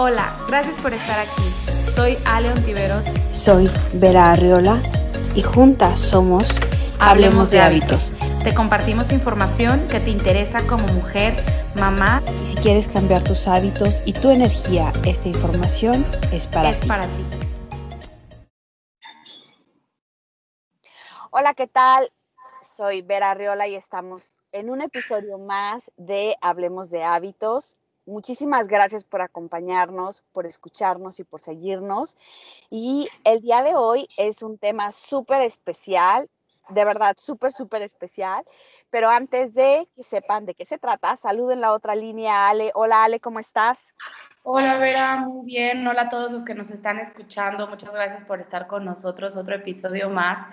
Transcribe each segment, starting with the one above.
Hola, gracias por estar aquí. Soy Ale Ontiverot. Soy Vera Arriola y juntas somos Hablemos, de, hábitos. Te compartimos información que te interesa como mujer, mamá. Y si quieres cambiar tus hábitos y tu energía, esta información es para es ti. para ti. Hola, ¿qué tal? Soy Vera Arriola y estamos en un episodio más de Hablemos de hábitos. Muchísimas gracias por acompañarnos, por escucharnos y por seguirnos. Y el día de hoy es un tema súper especial, de verdad súper, súper especial. Pero antes de que sepan de qué se trata, saluden la otra línea, Ale. Hola, Ale, ¿cómo estás? Hola, Vera, muy bien. Hola a todos los que nos están escuchando. Muchas gracias por estar con nosotros. Otro episodio más.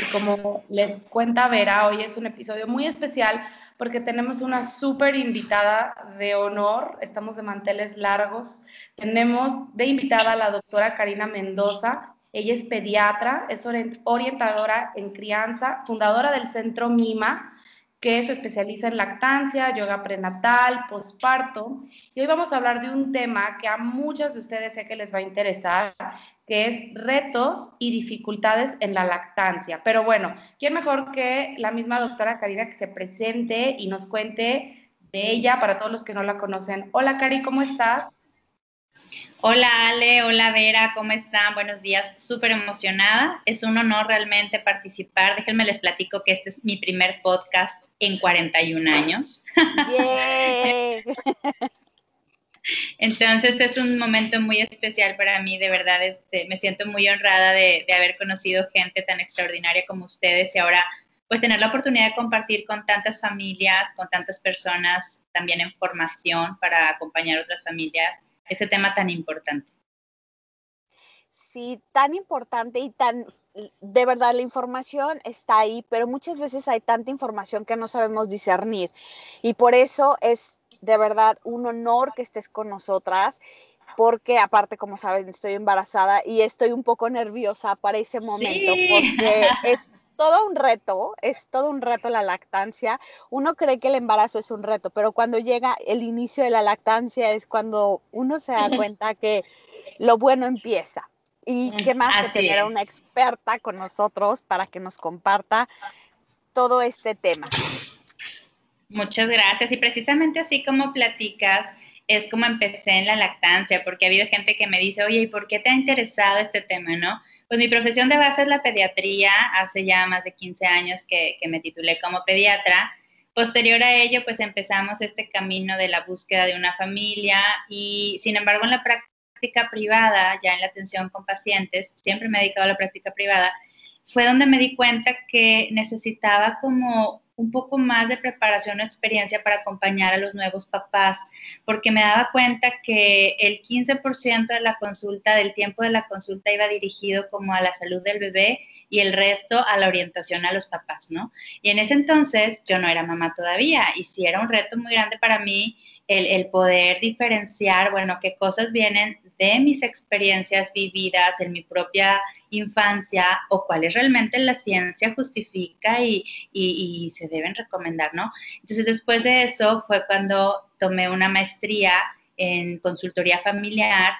Y como les cuenta Vera, hoy es un episodio muy especial porque tenemos una súper invitada de honor, estamos de manteles largos. Tenemos de invitada a la doctora Karina Mendoza. Ella es pediatra, es orientadora en crianza, fundadora del Centro MIMA, que se especializa en lactancia, yoga prenatal, posparto. Y hoy vamos a hablar de un tema que a muchas de ustedes sé que les va a interesar, que es retos y dificultades en la lactancia. Pero bueno, ¿quién mejor que la misma doctora Karina que se presente y nos cuente de ella para todos los que no la conocen? Hola Cari, ¿cómo estás? Hola Ale, hola Vera, ¿cómo están? Buenos días, súper emocionada. Es un honor realmente participar. Déjenme les platico que este es mi primer podcast en 41 años. Entonces es un momento muy especial para mí, de verdad, este, me siento muy honrada de, de haber conocido gente tan extraordinaria como ustedes y ahora pues tener la oportunidad de compartir con tantas familias, con tantas personas, también en formación para acompañar a otras familias este tema tan importante. Sí, tan importante y tan, de verdad, la información está ahí, pero muchas veces hay tanta información que no sabemos discernir. Y por eso es de verdad un honor que estés con nosotras, porque aparte, como saben, estoy embarazada y estoy un poco nerviosa para ese momento, porque es todo un reto, es todo un reto la lactancia. Uno cree que el embarazo es un reto, pero cuando llega el inicio de la lactancia es cuando uno se da cuenta que lo bueno empieza. Y qué más que tener a una experta con nosotros para que nos comparta todo este tema. Muchas gracias. Y precisamente así como platicas, es como empecé en la lactancia, porque ha habido gente que me dice, oye, ¿y por qué te ha interesado este tema, no? Pues mi profesión de base es la pediatría, hace ya más de 15 años que, que me titulé como pediatra. Posterior a ello, pues empezamos este camino de la búsqueda de una familia y, sin embargo, en la práctica privada, ya en la atención con pacientes, siempre me he dedicado a la práctica privada, fue donde me di cuenta que necesitaba como un poco más de preparación o experiencia para acompañar a los nuevos papás, porque me daba cuenta que el 15% de la consulta, del tiempo de la consulta iba dirigido como a la salud del bebé y el resto a la orientación a los papás, ¿no? Y en ese entonces yo no era mamá todavía y sí era un reto muy grande para mí el, el, poder diferenciar, bueno, qué cosas vienen de mis experiencias vividas en mi propia infancia o cuáles realmente la ciencia justifica y, y, se deben recomendar, ¿no? Entonces, después de eso fue cuando tomé una maestría en consultoría familiar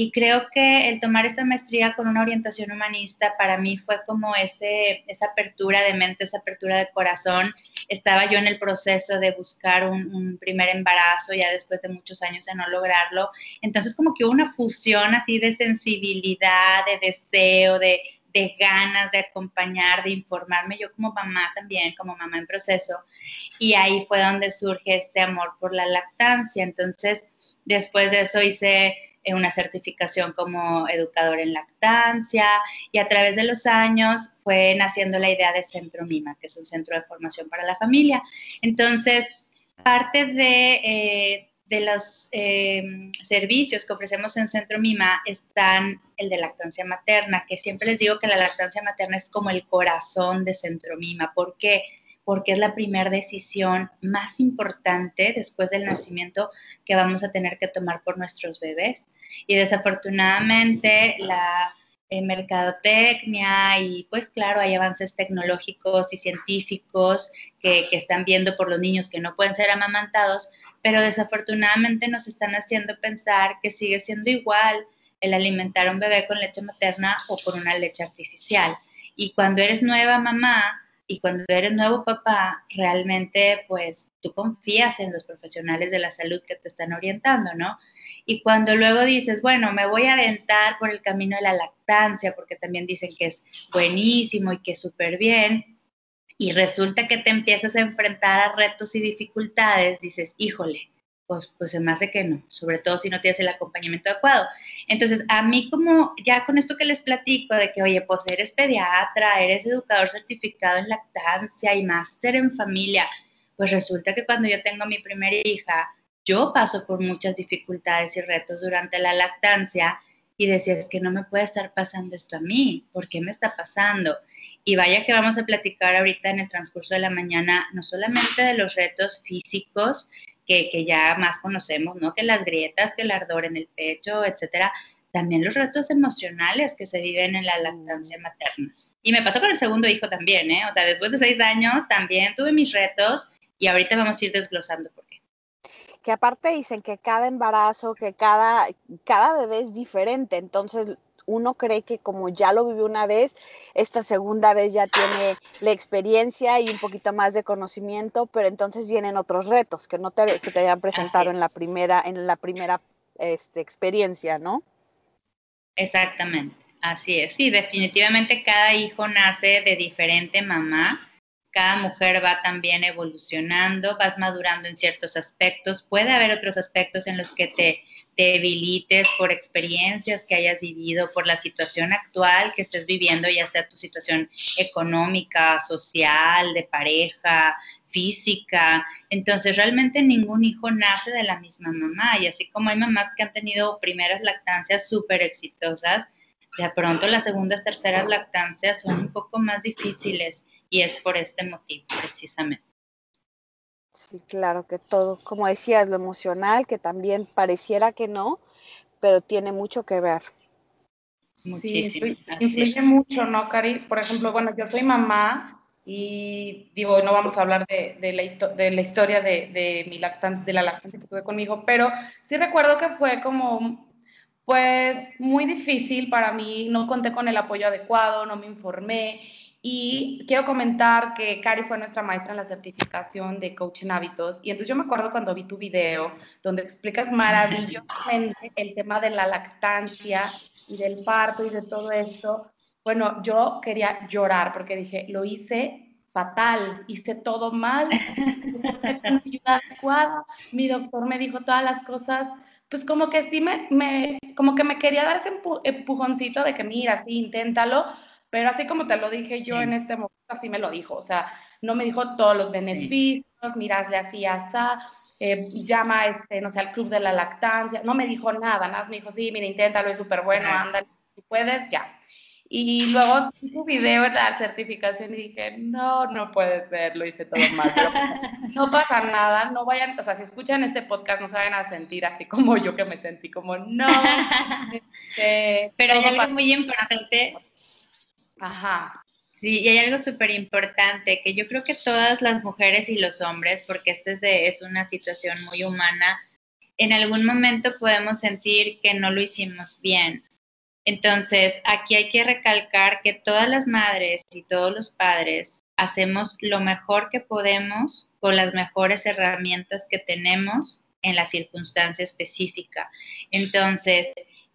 y creo que el tomar esta maestría con una orientación humanista para mí fue como ese, esa apertura de mente, esa apertura de corazón. Estaba yo en el proceso de buscar un, un, primer embarazo ya después de muchos años de no lograrlo. Entonces como que hubo una fusión así de sensibilidad, de deseo, de, de ganas de acompañar, de informarme, yo como mamá también, como mamá en proceso. Y ahí fue donde surge este amor por la lactancia. Entonces, después de eso hice una certificación como educador en lactancia y a través de los años fue naciendo la idea de Centro Mima, que es un centro de formación para la familia. Entonces, parte de, eh, de los eh, servicios que ofrecemos en Centro Mima están el de lactancia materna, que siempre les digo que la lactancia materna es como el corazón de Centro Mima. ¿Por qué? porque es la primera decisión más importante después del nacimiento que vamos a tener que tomar por nuestros bebés. Y desafortunadamente la, en mercadotecnia y pues claro, hay avances tecnológicos y científicos que, que, están viendo por los niños que no pueden ser amamantados, pero desafortunadamente nos están haciendo pensar que sigue siendo igual el alimentar a un bebé con leche materna o con una leche artificial. Y cuando eres nueva mamá y cuando eres nuevo papá, realmente pues tú confías en los profesionales de la salud que te están orientando, ¿no? Y cuando luego dices, bueno, me voy a aventar por el camino de la lactancia, porque también dicen que es buenísimo y que es súper bien, y resulta que te empiezas a enfrentar a retos y dificultades, dices, híjole, pues, pues se me hace que no, sobre todo si no tienes el acompañamiento adecuado. Entonces, a mí como ya con esto que les platico de que, oye, pues eres pediatra, eres educador certificado en lactancia y máster en familia, pues resulta que cuando yo tengo mi primera hija, yo paso por muchas dificultades y retos durante la lactancia y decía, es que no me puede estar pasando esto a mí, ¿por qué me está pasando? Y vaya que vamos a platicar ahorita en el transcurso de la mañana, no solamente de los retos físicos que, que ya más conocemos, ¿no? Que las grietas, que el ardor en el pecho, etcétera, también los retos emocionales que se viven en la lactancia materna. Y me pasó con el segundo hijo también, ¿eh? O sea, después de seis años también tuve mis retos y ahorita vamos a ir desglosando por qué que aparte dicen que cada embarazo, que cada, cada bebé es diferente, entonces uno cree que como ya lo vivió una vez, esta segunda vez ya tiene la experiencia y un poquito más de conocimiento, pero entonces vienen otros retos que no te, se te habían presentado en la primera, en la primera este, experiencia, ¿no? Exactamente, así es. Sí, definitivamente cada hijo nace de diferente mamá cada mujer va también evolucionando, vas madurando en ciertos aspectos. Puede haber otros aspectos en los que te, debilites por experiencias que hayas vivido, por la situación actual que estés viviendo, ya sea tu situación económica, social, de pareja, física. Entonces, realmente ningún hijo nace de la misma mamá. Y así como hay mamás que han tenido primeras lactancias súper exitosas, de pronto las segundas, terceras lactancias son un poco más difíciles y es por este motivo precisamente. Sí, claro que todo, como decías, lo emocional, que también pareciera que no, pero tiene mucho que ver. Muchísimo. Sí, influye mucho, ¿no, Cari? Por ejemplo, bueno, yo soy mamá y digo, no vamos a hablar de, de, la, de la, historia de, de, mi lactancia, de la lactancia que tuve con mi hijo, pero sí recuerdo que fue como, pues, muy difícil para mí, no conté con el apoyo adecuado, no me informé y quiero comentar que Cari fue nuestra maestra en la certificación de coach en hábitos. Y entonces yo me acuerdo cuando vi tu video, donde explicas maravillosamente el tema de la lactancia y del parto y de todo esto. Bueno, yo quería llorar porque dije, lo hice fatal, hice todo mal. Mi doctor me dijo todas las cosas, pues como que sí me, me, como que me quería dar ese empujoncito de que mira, sí, inténtalo, pero así como te lo dije yo en este momento, así me lo dijo. O sea, no me dijo todos los beneficios, sí. mirasle así, asá, eh, llama, este, no sé, al club de la lactancia. No me dijo nada, nada me dijo, sí, mira, inténtalo, es súper bueno, anda, si puedes, ya. Y luego su video de la certificación y dije, no, no puede ser, lo hice todo mal. no pasa nada, no vayan, o sea, si escuchan este podcast no se vayan a sentir así como yo que me sentí como, no. Este, Pero hay algo muy importante Ajá. Sí, y hay algo súper importante que yo creo que todas las mujeres y los hombres, porque esto es, es una situación muy humana, en algún momento podemos sentir que no lo hicimos bien. Entonces, aquí hay que recalcar que todas las madres y todos los padres hacemos lo mejor que podemos con las mejores herramientas que tenemos en la circunstancia específica. Entonces,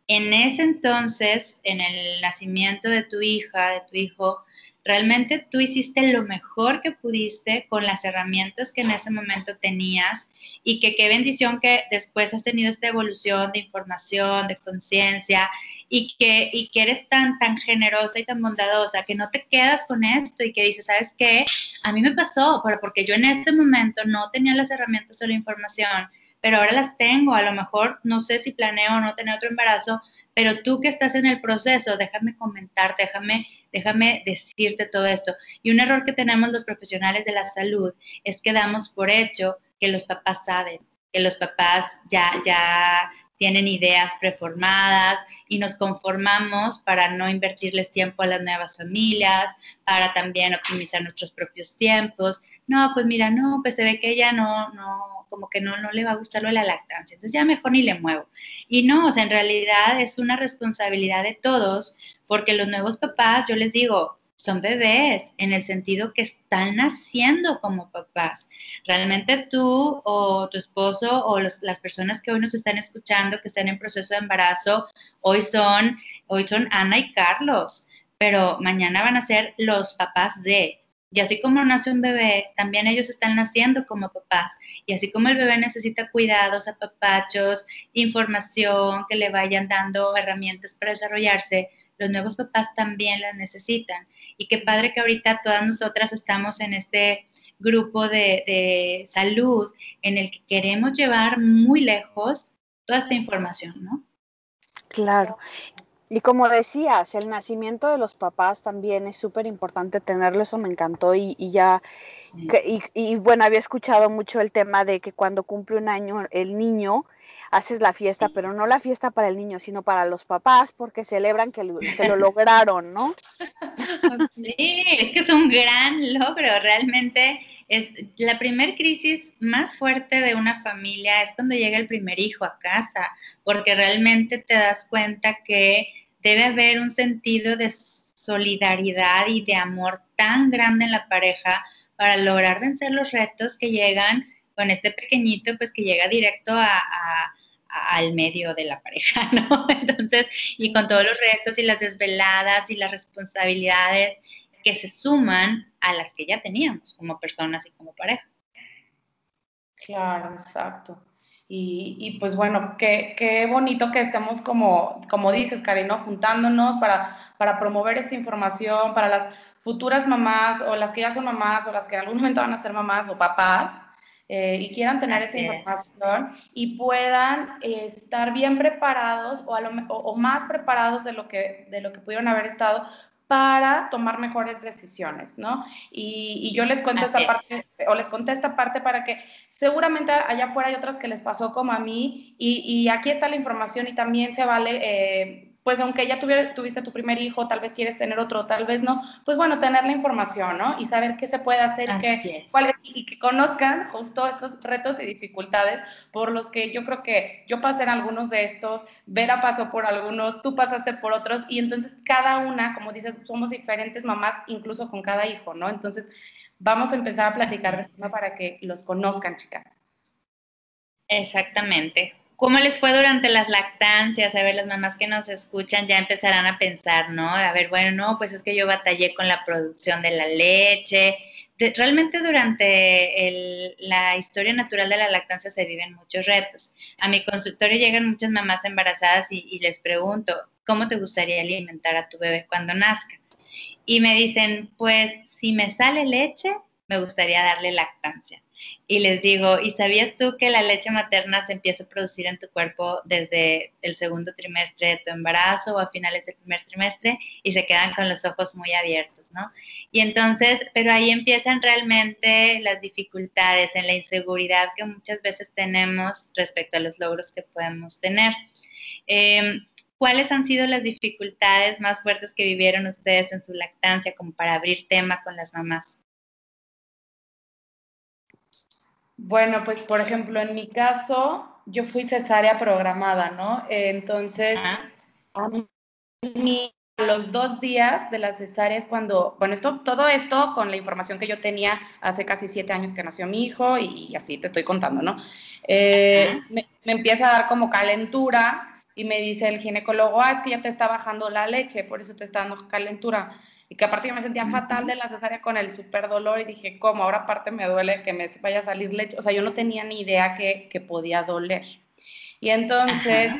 en ese entonces, en el nacimiento de tu hija, de tu hijo, realmente tú hiciste lo mejor que pudiste con las herramientas que en ese momento tenías y que qué bendición que después has tenido esta evolución de información, de conciencia y que, y que eres tan, tan generosa y tan bondadosa que no te quedas con esto y que dices, ¿sabes qué? A mí me pasó, pero porque yo en ese momento no tenía las herramientas o la información pero ahora las tengo, a lo mejor no sé si planeo o no tener otro embarazo, pero tú que estás en el proceso, déjame comentar, déjame, déjame decirte todo esto. Y un error que tenemos los profesionales de la salud es que damos por hecho que los papás saben, que los papás ya, ya tienen ideas preformadas y nos conformamos para no invertirles tiempo a las nuevas familias, para también optimizar nuestros propios tiempos. No, pues mira, no, pues se ve que ella no, no, como que no, no le va a gustar lo de la lactancia, entonces ya mejor ni le muevo. Y no, o sea, en realidad es una responsabilidad de todos, porque los nuevos papás, yo les digo, son bebés en el sentido que están naciendo como papás. Realmente tú o tu esposo o las personas que hoy nos están escuchando, que están en proceso de embarazo, hoy son, hoy son Ana y Carlos, pero mañana van a ser los papás de. Y así como nace un bebé, también ellos están naciendo como papás. Y así como el bebé necesita cuidados, apapachos, información, que le vayan dando herramientas para desarrollarse, los nuevos papás también las necesitan. Y qué padre que ahorita todas nosotras estamos en este grupo de, salud en el que queremos llevar muy lejos toda esta información, ¿no? Claro. Y como decías, el nacimiento de los papás también es súper importante tenerlo, eso me encantó y, ya, y, bueno, había escuchado mucho el tema de que cuando cumple un año el niño, haces la fiesta, pero no la fiesta para el niño, sino para los papás, porque celebran que lo, que lo lograron, ¿no? Sí, es que es un gran logro, realmente es la primer crisis más fuerte de una familia es cuando llega el primer hijo a casa, porque realmente te das cuenta que debe haber un sentido de solidaridad y de amor tan grande en la pareja para lograr vencer los retos que llegan con este pequeñito, pues que llega directo a, al medio de la pareja, ¿no? Entonces, y con todos los retos y las desveladas y las responsabilidades que se suman a las que ya teníamos como personas y como pareja. Claro, exacto. Y, pues bueno, qué, qué, bonito que estemos como, como dices, Karina, juntándonos para, para promover esta información para las futuras mamás o las que ya son mamás o las que en algún momento van a ser mamás o papás eh, y quieran tener esa información y puedan eh, estar bien preparados o, o, más preparados de lo, que, de lo que pudieron haber estado para tomar mejores decisiones, ¿no? Y, yo les cuento esta parte, o les conté esta parte para que seguramente allá afuera hay otras que les pasó como a mí, y, aquí está la información y también se vale eh, pues aunque ya tuviste tu primer hijo, tal vez quieres tener otro, tal vez no, pues bueno, tener la información, ¿no? Y saber qué se puede hacer qué, y que conozcan justo estos retos y dificultades por los que yo creo que yo pasé en algunos de estos, Vera pasó por algunos, tú pasaste por otros, y entonces cada una, como dices, somos diferentes mamás, incluso con cada hijo, ¿no? Entonces vamos a empezar a platicar de para que los conozcan, chicas. Exactamente. ¿Cómo les fue durante las lactancias? A ver, las mamás que nos escuchan ya empezarán a pensar, ¿no? A ver, bueno, no, pues es que yo batallé con la producción de la leche. realmente durante la historia natural de la lactancia se viven muchos retos. A mi consultorio llegan muchas mamás embarazadas y, y les pregunto, ¿cómo te gustaría alimentar a tu bebé cuando nazca? Y me dicen, pues si me sale leche, me gustaría darle lactancia y les digo, ¿y sabías tú que la leche materna se empieza a producir en tu cuerpo desde el segundo trimestre de tu embarazo o a finales del primer trimestre y se quedan con los ojos muy abiertos, ¿no? Y entonces, pero ahí empiezan realmente las dificultades en la inseguridad que muchas veces tenemos respecto a los logros que podemos tener. Em, ¿Cuáles han sido las dificultades más fuertes que vivieron ustedes en su lactancia como para abrir tema con las mamás? Bueno, pues por ejemplo, en mi caso, yo fui cesárea programada, ¿no? Entonces, a mí, los dos días de la cesárea es cuando, bueno, esto, todo esto con la información que yo tenía hace casi siete años que nació mi hijo y, así te estoy contando, ¿no? Eh, me, me, empieza a dar como calentura y me dice el ginecólogo, ah, es que ya te está bajando la leche, por eso te está dando calentura y que aparte yo me sentía fatal de la cesárea con el súper dolor y dije, ¿cómo? Ahora aparte me duele que me vaya a salir leche. O sea, yo no tenía ni idea que, que podía doler. Y entonces,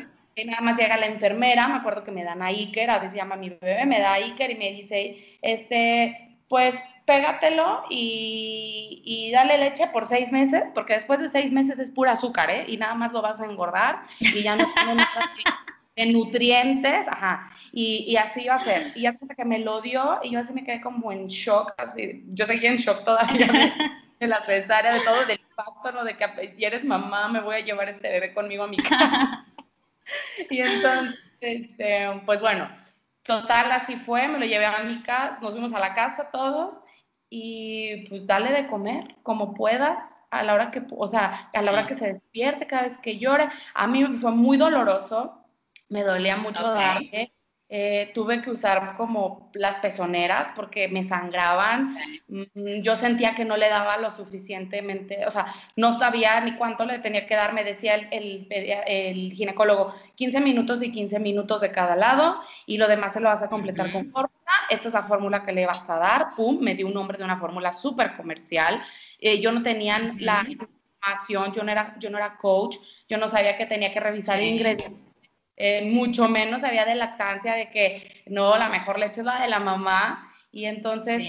nada más llega la enfermera, me acuerdo que me dan a Iker, así se llama mi bebé, me da a Iker y me dice, este, pues pégatelo y, y, dale leche por seis meses, porque después de seis meses es pura azúcar, ¿eh? Y nada más lo vas a engordar y ya no tiene nada de nutrientes, ajá. Y, así iba a ser. Y hasta que me lo dio y yo así me quedé como en shock, así, yo seguía en shock todavía de, la cesárea, de todo, del impacto, ¿no? De que eres mamá, me voy a llevar este bebé conmigo a mi casa. y entonces, este, pues bueno, total, así fue, me lo llevé a mi casa, nos fuimos a la casa todos y pues dale de comer como puedas a la hora que, o sea, a la hora que se despierte, cada vez que llore. A mí fue muy doloroso, me dolía mucho darle. Eh, tuve que usar como las pezoneras porque me sangraban. Mm, yo sentía que no le daba lo suficientemente, o sea, no sabía ni cuánto le tenía que dar. Me decía el, el, ginecólogo, 15 minutos y 15 minutos de cada lado y lo demás se lo vas a completar con fórmula. Esta es la fórmula que le vas a dar. Pum, me dio un nombre de una fórmula súper comercial. Eh, yo no tenía la información, yo no, era, yo no era coach, yo no sabía que tenía que revisar ingredientes eh, mucho menos sabía de lactancia, de que no, la mejor leche es la de la mamá, y entonces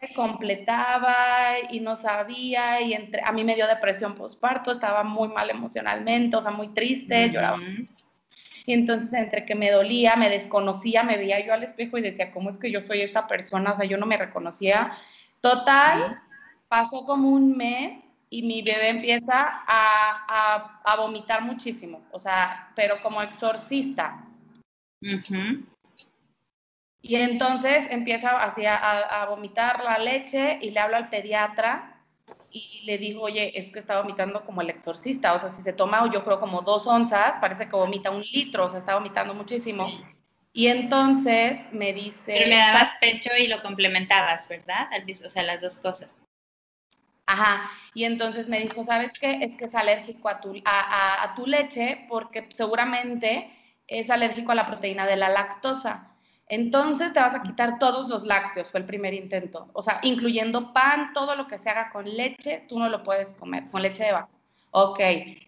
se completaba y no sabía, y entre, a mí me dio depresión postparto, estaba muy mal emocionalmente, o sea, muy triste, lloraba. Y entonces entre que me dolía, me desconocía, me veía yo al espejo y decía, ¿cómo es que yo soy esta persona? O sea, yo no me reconocía. Total, pasó como un mes y mi bebé empieza a, a, vomitar muchísimo, o sea, pero como exorcista. Y entonces empieza así a, a, vomitar la leche y le hablo al pediatra y le digo, oye, es que está vomitando como el exorcista, o sea, si se toma yo creo como dos onzas, parece que vomita un litro, o sea, está vomitando muchísimo. Y entonces me dice... Pero le dabas pecho y lo complementabas, ¿verdad? O sea, las dos cosas. Ajá, y entonces me dijo, ¿sabes qué? Es que es alérgico a tu, a, tu leche porque seguramente es alérgico a la proteína de la lactosa. Entonces te vas a quitar todos los lácteos, fue el primer intento. O sea, incluyendo pan, todo lo que se haga con leche, tú no lo puedes comer, con leche de vaca. Ok,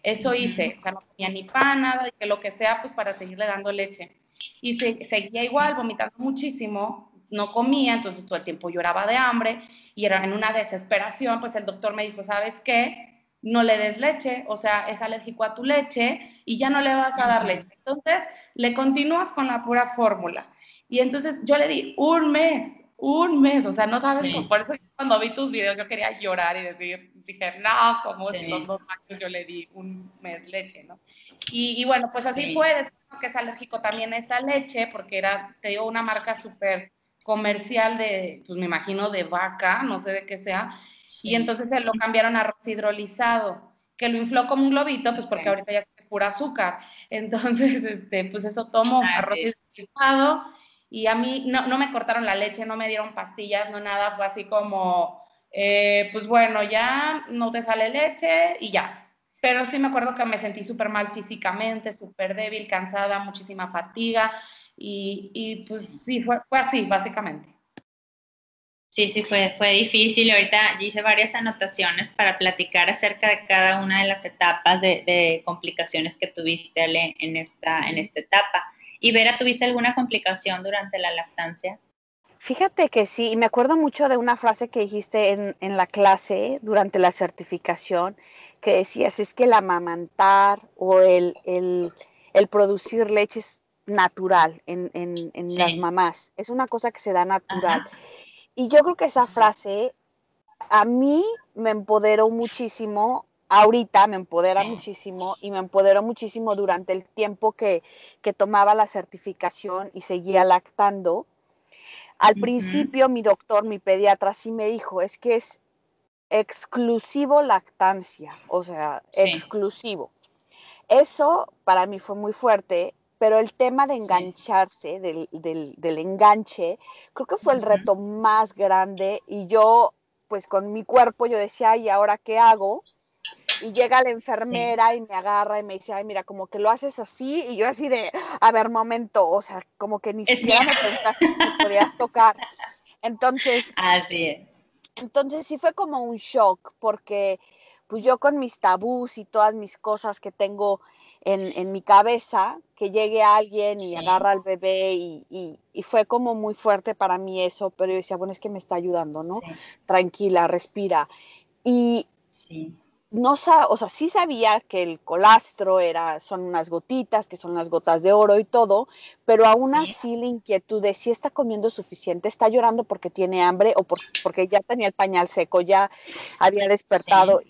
eso hice. O sea, no tenía ni pan, nada, y que lo que sea, pues para seguirle dando leche. Y se, seguía igual, vomitando muchísimo, no comía, entonces todo el tiempo lloraba de hambre y era en una desesperación, pues el doctor me dijo, ¿sabes qué? No le des leche, o sea, es alérgico a tu leche y ya no le vas a dar leche. Entonces, le continúas con la pura fórmula. Y entonces yo le di un mes, un mes, o sea, no sabes, por eso cuando vi tus videos yo quería llorar y decir, dije, no, como sí. los dos años yo le di un mes leche, ¿no? Y, y bueno, pues así fue, que es alérgico también a esta leche, porque era, te digo, una marca súper comercial de, pues me imagino de vaca, no sé de qué sea, y entonces lo cambiaron a arroz hidrolizado, que lo infló como un globito, pues porque ahorita ya es pura azúcar. Entonces, este, pues eso tomo ah, arroz hidrolizado y a mí no, no, me cortaron la leche, no me dieron pastillas, no nada, fue así como, eh, pues bueno, ya no te sale leche y ya. Pero sí me acuerdo que me sentí súper mal físicamente, súper débil, cansada, muchísima fatiga. Y, pues sí, fue, fue, así, básicamente. Sí, sí, fue, fue difícil. Ahorita hice varias anotaciones para platicar acerca de cada una de las etapas de, complicaciones que tuviste Ale, en, esta, en esta etapa. ¿Y Vera, tuviste alguna complicación durante la lactancia? Fíjate que sí, y me acuerdo mucho de una frase que dijiste en, en la clase durante la certificación, que decías, es que el amamantar o el, el, el producir leche es natural en, en, las mamás, es una cosa que se da natural. Y yo creo que esa frase a mí me empoderó muchísimo, ahorita me empodera muchísimo y me empoderó muchísimo durante el tiempo que, que tomaba la certificación y seguía lactando. Al principio mi doctor, mi pediatra, sí me dijo, es que es exclusivo lactancia, o sea, exclusivo. Eso para mí fue muy fuerte pero el tema de engancharse, del, del, enganche, creo que fue el reto más grande y yo, pues con mi cuerpo, yo decía, ¿y ahora qué hago? Y llega la enfermera y me agarra y me dice, ay, mira, como que lo haces así, y yo así de, a ver, momento, o sea, como que ni siquiera me preguntaste si podías tocar. Entonces, así es. Entonces sí fue como un shock, porque pues yo con mis tabús y todas mis cosas que tengo en, mi cabeza, que llegue alguien y agarra al bebé y, fue como muy fuerte para mí eso, pero yo decía, bueno, es que me está ayudando, ¿no? Tranquila, respira. Y no o sea, sí sabía que el colastro era, son unas gotitas, que son las gotas de oro y todo, pero aún así la inquietud de si está comiendo suficiente, está llorando porque tiene hambre o porque ya tenía el pañal seco, ya había despertado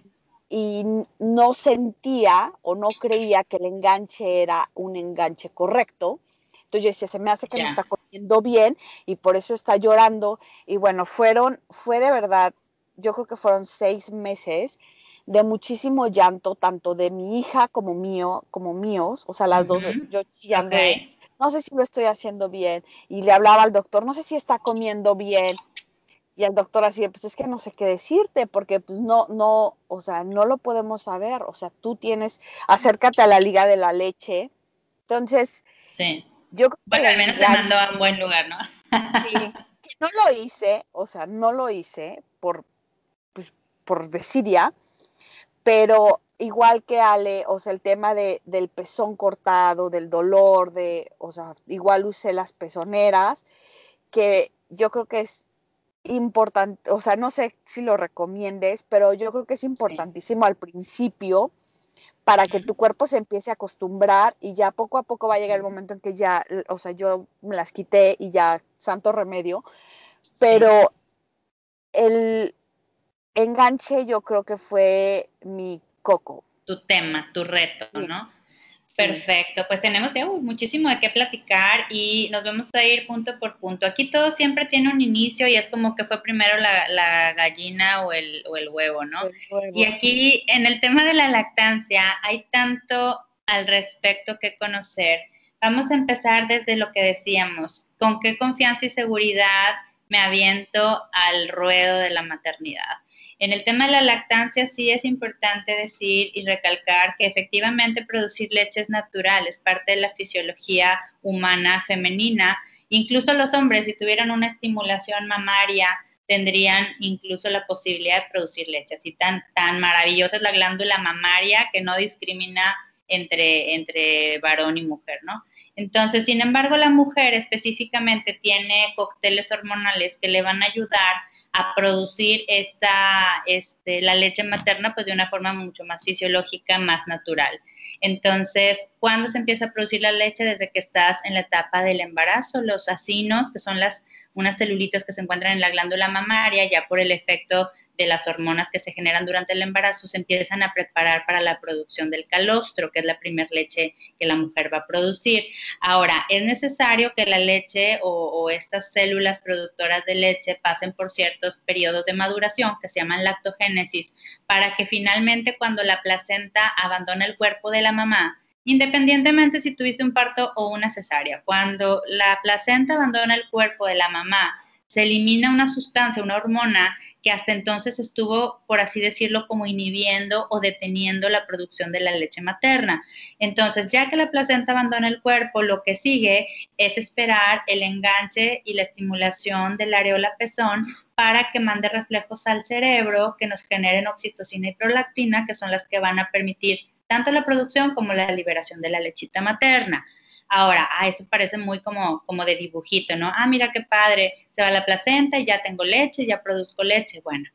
y no sentía o no creía que el enganche era un enganche correcto. Entonces yo decía, se me hace que no está comiendo bien y por eso está llorando. Y bueno, fueron, fue de verdad, yo creo que fueron seis meses de muchísimo llanto, tanto de mi hija como mío, como míos, o sea, las dos, yo chillando, no sé si lo estoy haciendo bien, y le hablaba al doctor, no sé si está comiendo bien, y el doctor así, pues es que no sé qué decirte, porque pues no, no, o sea, no lo podemos saber, o sea, tú tienes, acércate a la liga de la leche, entonces, sí. yo creo bueno, al menos te mandó a un buen lugar, ¿no? sí, no lo hice, o sea, no lo hice por, pues, por desidia, pero igual que Ale, o sea, el tema de, del pezón cortado, del dolor, de, o sea, igual usé las pezoneras, que yo creo que es importante, o sea, no sé si lo recomiendes, pero yo creo que es importantísimo al principio para que tu cuerpo se empiece a acostumbrar y ya poco a poco va a llegar el momento en que ya, o sea, yo me las quité y ya santo remedio, pero el, enganche yo creo que fue mi coco. Tu tema, tu reto, ¿no? Perfecto, pues tenemos muchísimo de qué platicar y nos vamos a ir punto por punto. Aquí todo siempre tiene un inicio y es como que fue primero la, gallina o el, o el, huevo, ¿no? Y aquí en el tema de la lactancia hay tanto al respecto que conocer. Vamos a empezar desde lo que decíamos, con qué confianza y seguridad me aviento al ruedo de la maternidad. En el tema de la lactancia sí es importante decir y recalcar que efectivamente producir leche es natural, es parte de la fisiología humana femenina. Incluso los hombres, si tuvieran una estimulación mamaria, tendrían incluso la posibilidad de producir leche. Así tan, tan maravillosa es la glándula mamaria que no discrimina entre, entre varón y mujer, ¿no? Entonces, sin embargo, la mujer específicamente tiene cócteles hormonales que le van a ayudar a producir esta, este, la leche materna pues de una forma mucho más fisiológica, más natural. Entonces, ¿cuándo se empieza a producir la leche? Desde que estás en la etapa del embarazo, los acinos, que son las unas celulitas que se encuentran en la glándula mamaria, ya por el efecto de las hormonas que se generan durante el embarazo, se empiezan a preparar para la producción del calostro, que es la primera leche que la mujer va a producir. Ahora, es necesario que la leche o, estas células productoras de leche pasen por ciertos periodos de maduración que se llaman lactogénesis, para que finalmente cuando la placenta abandona el cuerpo de la mamá, independientemente si tuviste un parto o una cesárea. Cuando la placenta abandona el cuerpo de la mamá, se elimina una sustancia, una hormona que hasta entonces estuvo, por así decirlo, como inhibiendo o deteniendo la producción de la leche materna. Entonces, ya que la placenta abandona el cuerpo, lo que sigue es esperar el enganche y la estimulación del areola pezón para que mande reflejos al cerebro que nos generen oxitocina y prolactina, que son las que van a permitir tanto la producción como la liberación de la lechita materna. Ahora, ah, eso parece muy como, como de dibujito, ¿no? Ah, mira qué padre, se va la placenta y ya tengo leche, ya produzco leche, bueno.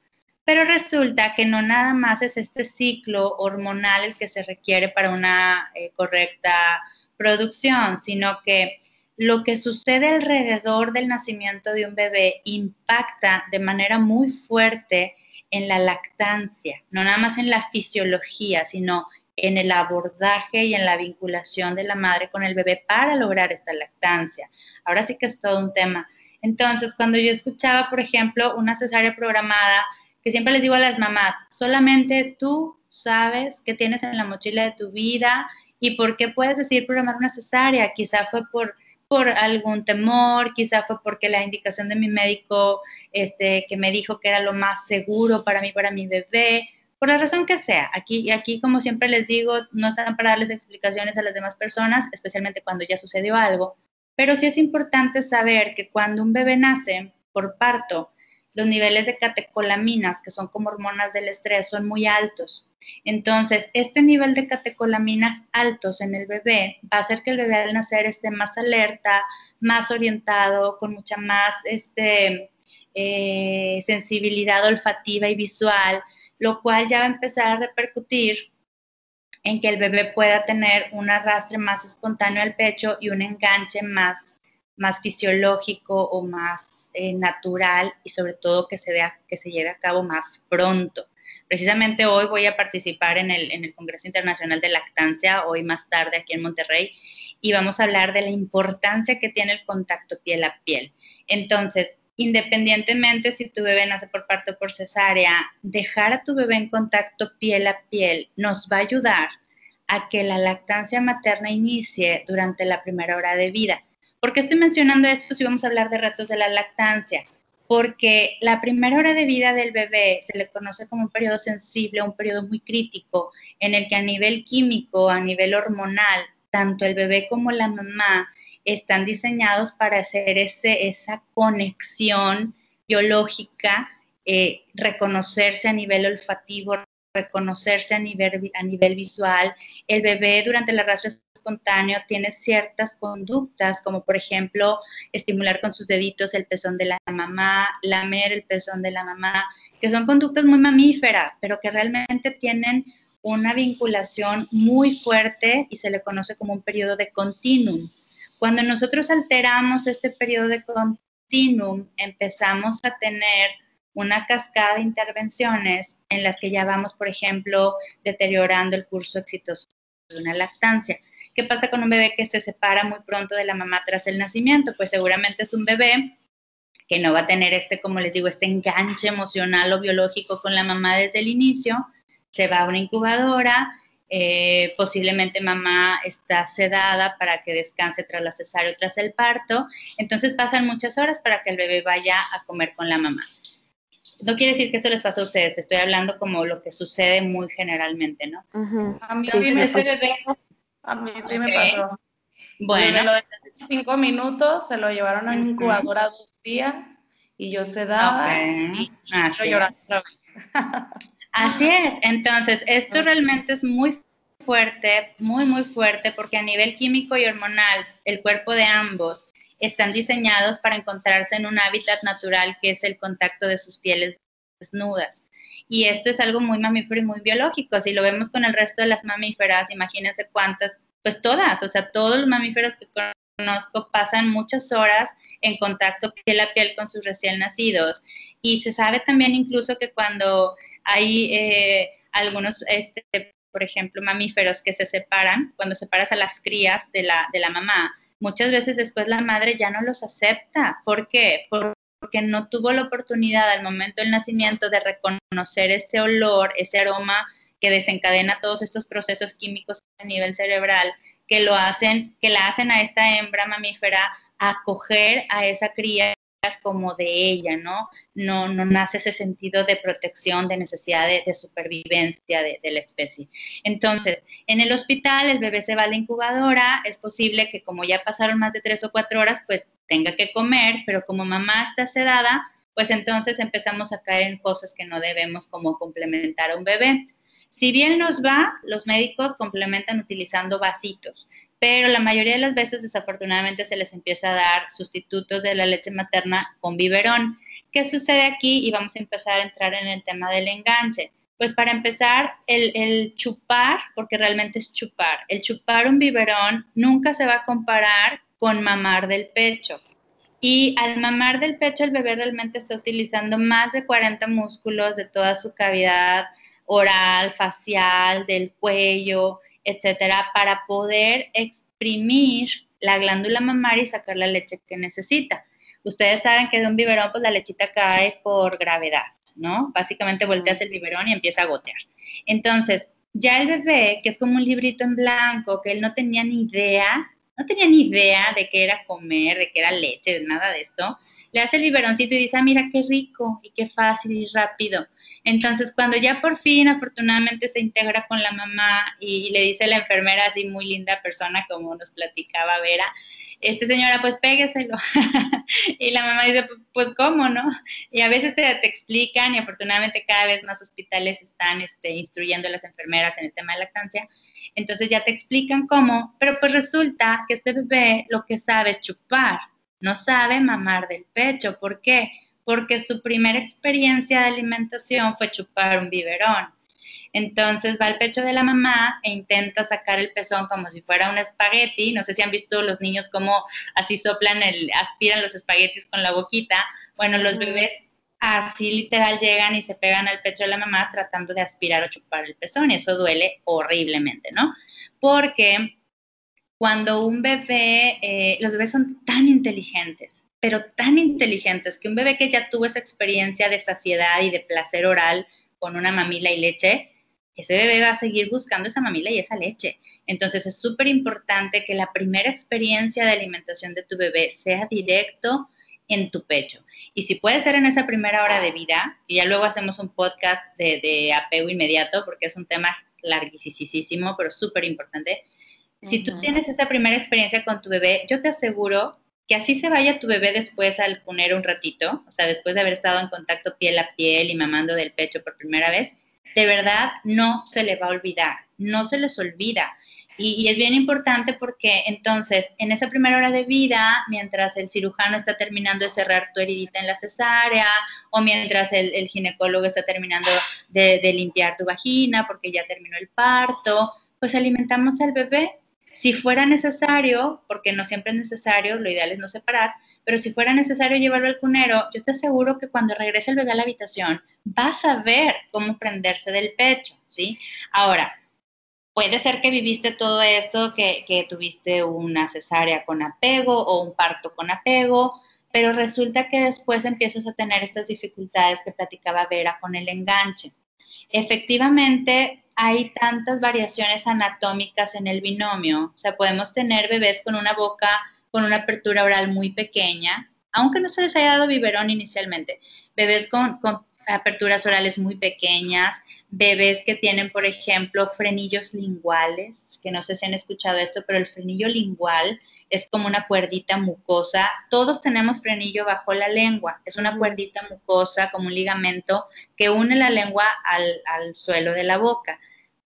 Pero resulta que no nada más es este ciclo hormonal el que se requiere para una eh, correcta producción, sino que lo que sucede alrededor del nacimiento de un bebé impacta de manera muy fuerte en la lactancia, no nada más en la fisiología, sino en el abordaje y en la vinculación de la madre con el bebé para lograr esta lactancia. Ahora sí que es todo un tema. Entonces, cuando yo escuchaba, por ejemplo, una cesárea programada, que siempre les digo a las mamás, solamente tú sabes qué tienes en la mochila de tu vida y por qué puedes decir programar una cesárea. Quizá fue por, por algún temor, quizá fue porque la indicación de mi médico, este, que me dijo que era lo más seguro para mí, para mi bebé, por la razón que sea. Aquí, y aquí, como siempre les digo, no están para darles explicaciones a las demás personas, especialmente cuando ya sucedió algo, pero sí es importante saber que cuando un bebé nace por parto, los niveles de catecolaminas, que son como hormonas del estrés, son muy altos. Entonces, este nivel de catecolaminas altos en el bebé va a hacer que el bebé al nacer esté más alerta, más orientado, con mucha más este, eh, sensibilidad olfativa y visual, lo cual ya va a empezar a repercutir en que el bebé pueda tener un arrastre más espontáneo al pecho y un enganche más, más fisiológico o más eh, natural y sobre todo que se vea que se lleve a cabo más pronto. Precisamente hoy voy a participar en el, en el Congreso Internacional de Lactancia, hoy más tarde aquí en Monterrey, y vamos a hablar de la importancia que tiene el contacto piel a piel. Entonces, independientemente si tu bebé nace por parto o por cesárea, dejar a tu bebé en contacto piel a piel nos va a ayudar a que la lactancia materna inicie durante la primera hora de vida. ¿Por qué estoy mencionando esto si vamos a hablar de retos de la lactancia? Porque la primera hora de vida del bebé se le conoce como un periodo sensible, un periodo muy crítico, en el que a nivel químico, a nivel hormonal, tanto el bebé como la mamá están diseñados para hacer ese, esa conexión biológica, eh, reconocerse a nivel olfativo, reconocerse a nivel, a nivel visual. El bebé durante el arrastre espontáneo tiene ciertas conductas, como por ejemplo estimular con sus deditos el pezón de la mamá, lamer el pezón de la mamá, que son conductas muy mamíferas, pero que realmente tienen una vinculación muy fuerte y se le conoce como un periodo de continuum. Cuando nosotros alteramos este periodo de continuum, empezamos a tener una cascada de intervenciones en las que ya vamos, por ejemplo, deteriorando el curso exitoso de una lactancia. ¿Qué pasa con un bebé que se separa muy pronto de la mamá tras el nacimiento? Pues seguramente es un bebé que no va a tener este, como les digo, este enganche emocional o biológico con la mamá desde el inicio, se va a una incubadora, eh, posiblemente mamá está sedada para que descanse tras la cesárea o tras el parto, entonces pasan muchas horas para que el bebé vaya a comer con la mamá. No quiere decir que esto les pasó a ustedes, estoy hablando como lo que sucede muy generalmente, ¿no? A mí, ese bebé, a mí sí me pasó. Bueno. Lo de cinco minutos, se lo llevaron a una incubadora dos días y yo sedada y ah, llorando otra vez. Así es, entonces esto realmente es muy fuerte, muy, muy fuerte, porque a nivel químico y hormonal, el cuerpo de ambos están diseñados para encontrarse en un hábitat natural que es el contacto de sus pieles desnudas. Y esto es algo muy mamífero y muy biológico. Si lo vemos con el resto de las mamíferas, imagínense cuántas, pues todas, o sea, todos los mamíferos que conozco pasan muchas horas en contacto piel a piel con sus recién nacidos. Y se sabe también incluso que cuando hay eh, algunos, este, por ejemplo, mamíferos que se separan, cuando separas a las crías de la, de la mamá, muchas veces después la madre ya no los acepta. ¿Por qué? Porque no tuvo la oportunidad al momento del nacimiento de reconocer ese olor, ese aroma que desencadena todos estos procesos químicos a nivel cerebral que lo hacen, que la hacen a esta hembra mamífera acoger a esa cría como de ella, ¿no? No, no nace ese sentido de protección, de necesidad de, supervivencia de, de, la especie. Entonces, en el hospital el bebé se va a la incubadora, es posible que como ya pasaron más de tres o cuatro horas, pues tenga que comer, pero como mamá está sedada, pues entonces empezamos a caer en cosas que no debemos como complementar a un bebé. Si bien nos va, los médicos complementan utilizando vasitos pero la mayoría de las veces desafortunadamente se les empieza a dar sustitutos de la leche materna con biberón. ¿Qué sucede aquí? Y vamos a empezar a entrar en el tema del enganche. Pues para empezar, el, chupar, porque realmente es chupar, el chupar un biberón nunca se va a comparar con mamar del pecho. Y al mamar del pecho, el bebé realmente está utilizando más de 40 músculos de toda su cavidad oral, facial, del cuello, etcétera, para poder exprimir la glándula mamaria y sacar la leche que necesita. Ustedes saben que de un biberón, pues la lechita cae por gravedad, ¿no? Básicamente volteas el biberón y empieza a gotear. Entonces, ya el bebé, que es como un librito en blanco, que él no tenía ni idea, no tenía ni idea de qué era comer, de qué era leche, de nada de esto, le hace el biberoncito y dice, ah, mira qué rico y qué fácil y rápido. Entonces, cuando ya por fin, afortunadamente, se integra con la mamá y, le dice la enfermera, así muy linda persona, como nos platicaba Vera, este señora, pues pégueselo. y la mamá dice, pues cómo, ¿no? Y a veces te, te, explican y afortunadamente cada vez más hospitales están este, instruyendo a las enfermeras en el tema de lactancia. Entonces ya te explican cómo, pero pues resulta que este bebé lo que sabe es chupar no sabe mamar del pecho. ¿Por qué? Porque su primera experiencia de alimentación fue chupar un biberón. Entonces va al pecho de la mamá e intenta sacar el pezón como si fuera un espagueti. No sé si han visto los niños cómo así soplan, el, aspiran los espaguetis con la boquita. Bueno, los bebés así literal llegan y se pegan al pecho de la mamá tratando de aspirar o chupar el pezón y eso duele horriblemente, ¿no? Porque cuando un bebé, eh, los bebés son tan inteligentes, pero tan inteligentes que un bebé que ya tuvo esa experiencia de saciedad y de placer oral con una mamila y leche, ese bebé va a seguir buscando esa mamila y esa leche. Entonces es súper importante que la primera experiencia de alimentación de tu bebé sea directo en tu pecho. Y si puede ser en esa primera hora de vida, y ya luego hacemos un podcast de, apego inmediato, porque es un tema larguísimo, pero súper importante. Si tú tienes esa primera experiencia con tu bebé, yo te aseguro que así se vaya tu bebé después al poner un ratito, o sea, después de haber estado en contacto piel a piel y mamando del pecho por primera vez, de verdad no se le va a olvidar, no se les olvida. Y, es bien importante porque entonces, en esa primera hora de vida, mientras el cirujano está terminando de cerrar tu heridita en la cesárea, o mientras el, ginecólogo está terminando de, de limpiar tu vagina porque ya terminó el parto, pues alimentamos al bebé. Si fuera necesario, porque no siempre es necesario, lo ideal es no separar, pero si fuera necesario llevarlo al cunero, yo te aseguro que cuando regrese el bebé a la habitación, vas a ver cómo prenderse del pecho, ¿sí? Ahora, Puede ser que viviste todo esto, que, tuviste una cesárea con apego o un parto con apego, pero resulta que después empiezas a tener estas dificultades que platicaba Vera con el enganche. Efectivamente, hay tantas variaciones anatómicas en el binomio. O sea, podemos tener bebés con una boca con una apertura oral muy pequeña, aunque no se les haya dado biberón inicialmente. Bebés con, con aperturas orales muy pequeñas, bebés que tienen, por ejemplo, frenillos linguales, que no sé si han escuchado esto, pero el frenillo lingual es como una cuerdita mucosa. Todos tenemos frenillo bajo la lengua, es una cuerdita mucosa como un ligamento que une la lengua al, al suelo de la boca.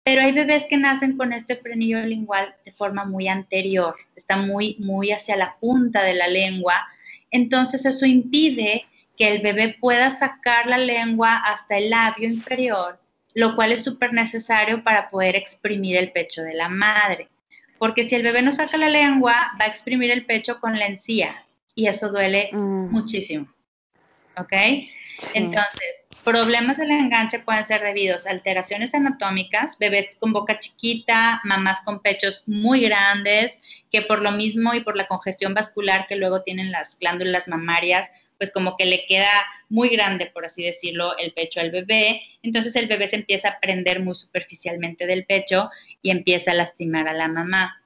Pero hay bebés que nacen con este frenillo lingual de forma muy anterior, está muy, muy hacia la punta de la lengua. Entonces eso impide que el bebé pueda sacar la lengua hasta el labio inferior, lo cual es súper necesario para poder exprimir el pecho de la madre. Porque si el bebé no saca la lengua, va a exprimir el pecho con la encía y eso duele mm. muchísimo. ¿Ok? Entonces, problemas del enganche pueden ser debidos a alteraciones anatómicas, bebés con boca chiquita, mamás con pechos muy grandes, que por lo mismo y por la congestión vascular que luego tienen las glándulas mamarias, pues como que le queda muy grande, por así decirlo, el pecho al bebé. Entonces el bebé se empieza a prender muy superficialmente del pecho y empieza a lastimar a la mamá.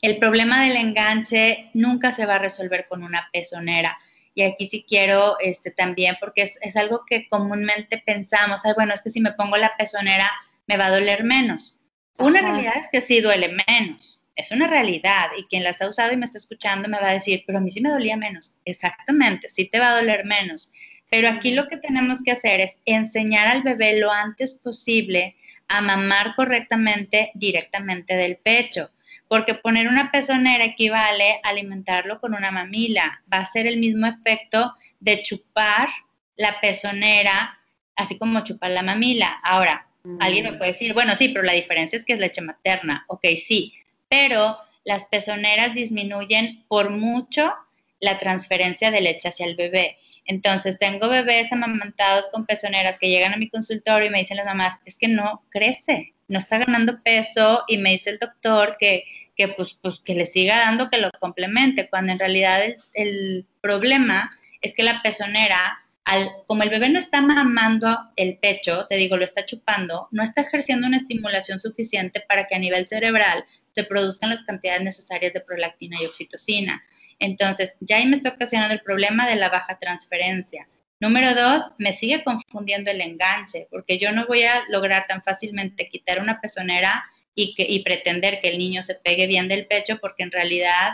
El problema del enganche nunca se va a resolver con una pezonera. Y aquí sí quiero este, también, porque es, es algo que comúnmente pensamos, Ay, bueno, es que si me pongo la pezonera me va a doler menos. Una realidad es que sí duele menos, es una realidad y quien las ha usado y me está escuchando me va a decir, pero a mí sí me dolía menos. Exactamente, sí te va a doler menos. Pero aquí lo que tenemos que hacer es enseñar al bebé lo antes posible a mamar correctamente directamente del pecho, porque poner una pezonera equivale a alimentarlo con una mamila. Va a ser el mismo efecto de chupar la pezonera, así como chupar la mamila. Ahora, alguien me mm. puede decir, bueno, sí, pero la diferencia es que es leche materna. Ok, sí, pero las pezoneras disminuyen por mucho la transferencia de leche hacia el bebé. Entonces, tengo bebés amamantados con pezoneras que llegan a mi consultorio y me dicen las mamás, es que no crece, no está ganando peso y me dice el doctor que, que pues, pues, que le siga dando que lo complemente, cuando en realidad el, el problema es que la pezonera, al, como el bebé no está mamando el pecho, te digo, lo está chupando, no está ejerciendo una estimulación suficiente para que a nivel cerebral se produzcan las cantidades necesarias de prolactina y oxitocina. Entonces, ya ahí me está ocasionando el problema de la baja transferencia. Número dos, me sigue confundiendo el enganche, porque yo no voy a lograr tan fácilmente quitar una pezonera y, y pretender que el niño se pegue bien del pecho, porque en realidad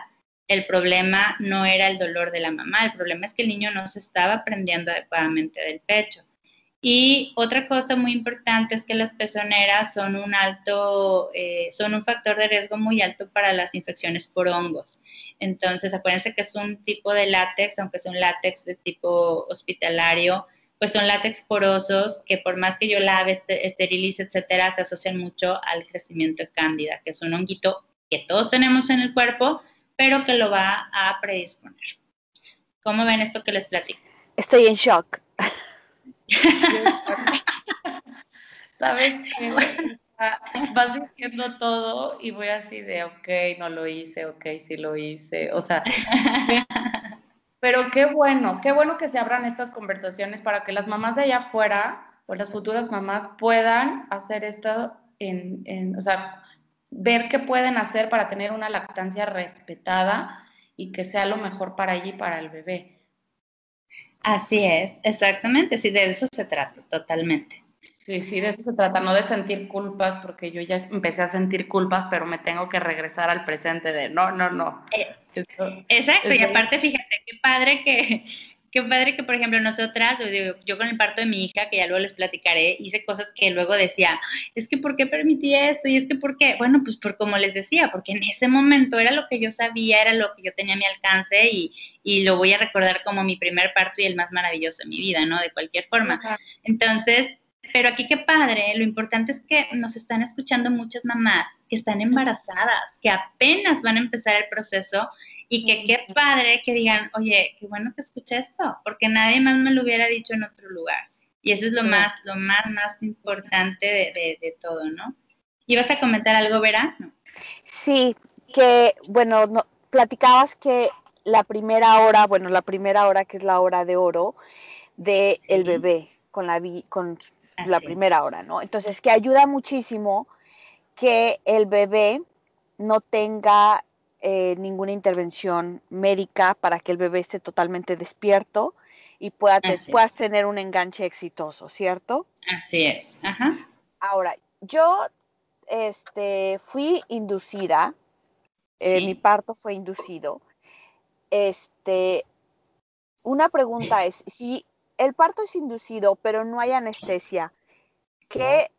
el problema no era el dolor de la mamá, el problema es que el niño no se estaba prendiendo adecuadamente del pecho. Y otra cosa muy importante es que las pezoneras son un alto, eh, son un factor de riesgo muy alto para las infecciones por hongos. Entonces, acuérdense que es un tipo de látex, aunque es un látex de tipo hospitalario, pues son látex porosos que por más que yo lave, este, esterilice, etcétera, se asocian mucho al crecimiento de cándida, que es un honguito que todos tenemos en el cuerpo, pero que lo va a predisponer. ¿Cómo ven esto que les platico? Estoy en shock. ¿Sabes qué? Vas diciendo todo y voy así de, ok, no lo hice, ok, sí lo hice. O sea, pero qué bueno, qué bueno que se abran estas conversaciones para que las mamás de allá afuera o las futuras mamás puedan hacer esto en, en o sea, ver qué pueden hacer para tener una lactancia respetada y que sea lo mejor para ella y para el bebé. Así es, exactamente, sí, de eso se trata, totalmente. Sí, sí, de eso se trata, no de sentir culpas, porque yo ya empecé a sentir culpas, pero me tengo que regresar al presente de no, no, no. Eh, exacto, y aparte fíjate, qué padre que, qué padre que, por ejemplo, nosotras, yo con el parto de mi hija, que ya luego les platicaré, hice cosas que luego decía, es que ¿por qué permití esto? Y es que ¿por qué? Bueno, pues por como les decía, porque en ese momento era lo que yo sabía, era lo que yo tenía a mi alcance y, y lo voy a recordar como mi primer parto y el más maravilloso de mi vida, ¿no? De cualquier forma. Entonces, pero aquí qué padre, lo importante es que nos están escuchando muchas mamás que están embarazadas, que apenas van a empezar el proceso y que qué padre que digan, oye, qué bueno que escuché esto, porque nadie más me lo hubiera dicho en otro lugar. Y eso es lo más, lo más, más importante de, todo, ¿no? ¿Ibas a comentar algo, Vera? Sí, que, bueno, no, platicabas que la primera hora, bueno, la primera hora que es la hora de oro del el bebé con la, con la primera hora, ¿no? Entonces, que ayuda muchísimo que el bebé no tenga eh, ninguna intervención médica para que el bebé esté totalmente despierto y pueda puedas tener un enganche exitoso, ¿cierto? Así es. Ajá. Ahora, yo este, fui inducida, eh, mi parto fue inducido. Este, una pregunta es, si el parto es inducido, pero no hay anestesia, ¿qué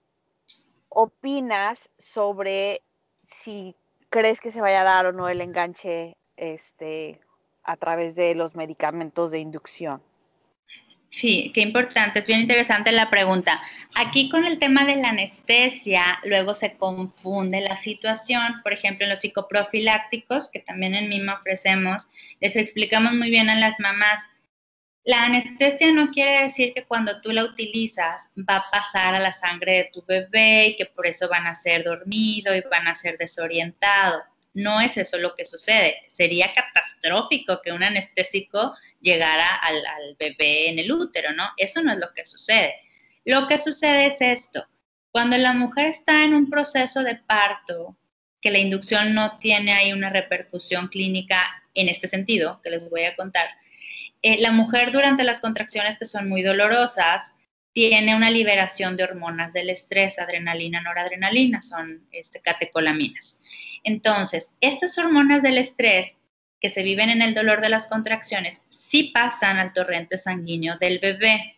opinas sobre si crees que se vaya a dar o no el enganche este, a través de los medicamentos de inducción? Sí, qué importante, es bien interesante la pregunta. Aquí con el tema de la anestesia, luego se confunde la situación. Por ejemplo, en los psicoprofilácticos, que también en MIMA ofrecemos, les explicamos muy bien a las mamás. La anestesia no quiere decir que cuando tú la utilizas va a pasar a la sangre de tu bebé y que por eso van a ser dormido y van a ser desorientado. No es eso lo que sucede. Sería catastrófico que un anestésico llegara al, bebé en el útero, ¿no? Eso no es lo que sucede. Lo que sucede es esto. Cuando la mujer está en un proceso de parto, que la inducción no tiene ahí una repercusión clínica en este sentido, que les voy a contar, eh, la mujer durante las contracciones que son muy dolorosas tiene una liberación de hormonas del estrés, adrenalina, noradrenalina, son este, catecolaminas. Entonces, estas hormonas del estrés que se viven en el dolor de las contracciones sí pasan al torrente sanguíneo del bebé.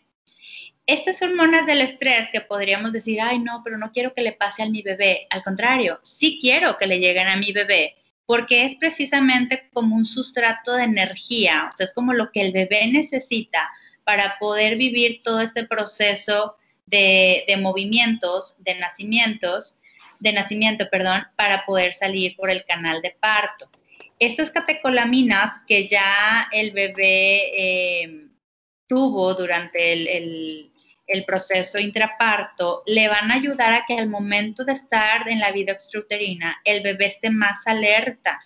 Estas hormonas del estrés que podríamos decir, ay no, pero no quiero que le pase a mi bebé, al contrario, sí quiero que le lleguen a mi bebé, porque es precisamente como un sustrato de energía, o sea, es como lo que el bebé necesita para poder vivir todo este proceso de, movimientos, de nacimientos, de nacimiento, perdón, para poder salir por el canal de parto. Estas catecolaminas que ya el bebé eh, tuvo durante el, proceso intraparto le van a ayudar a que al momento de estar en la vida extrauterina el bebé esté más alerta,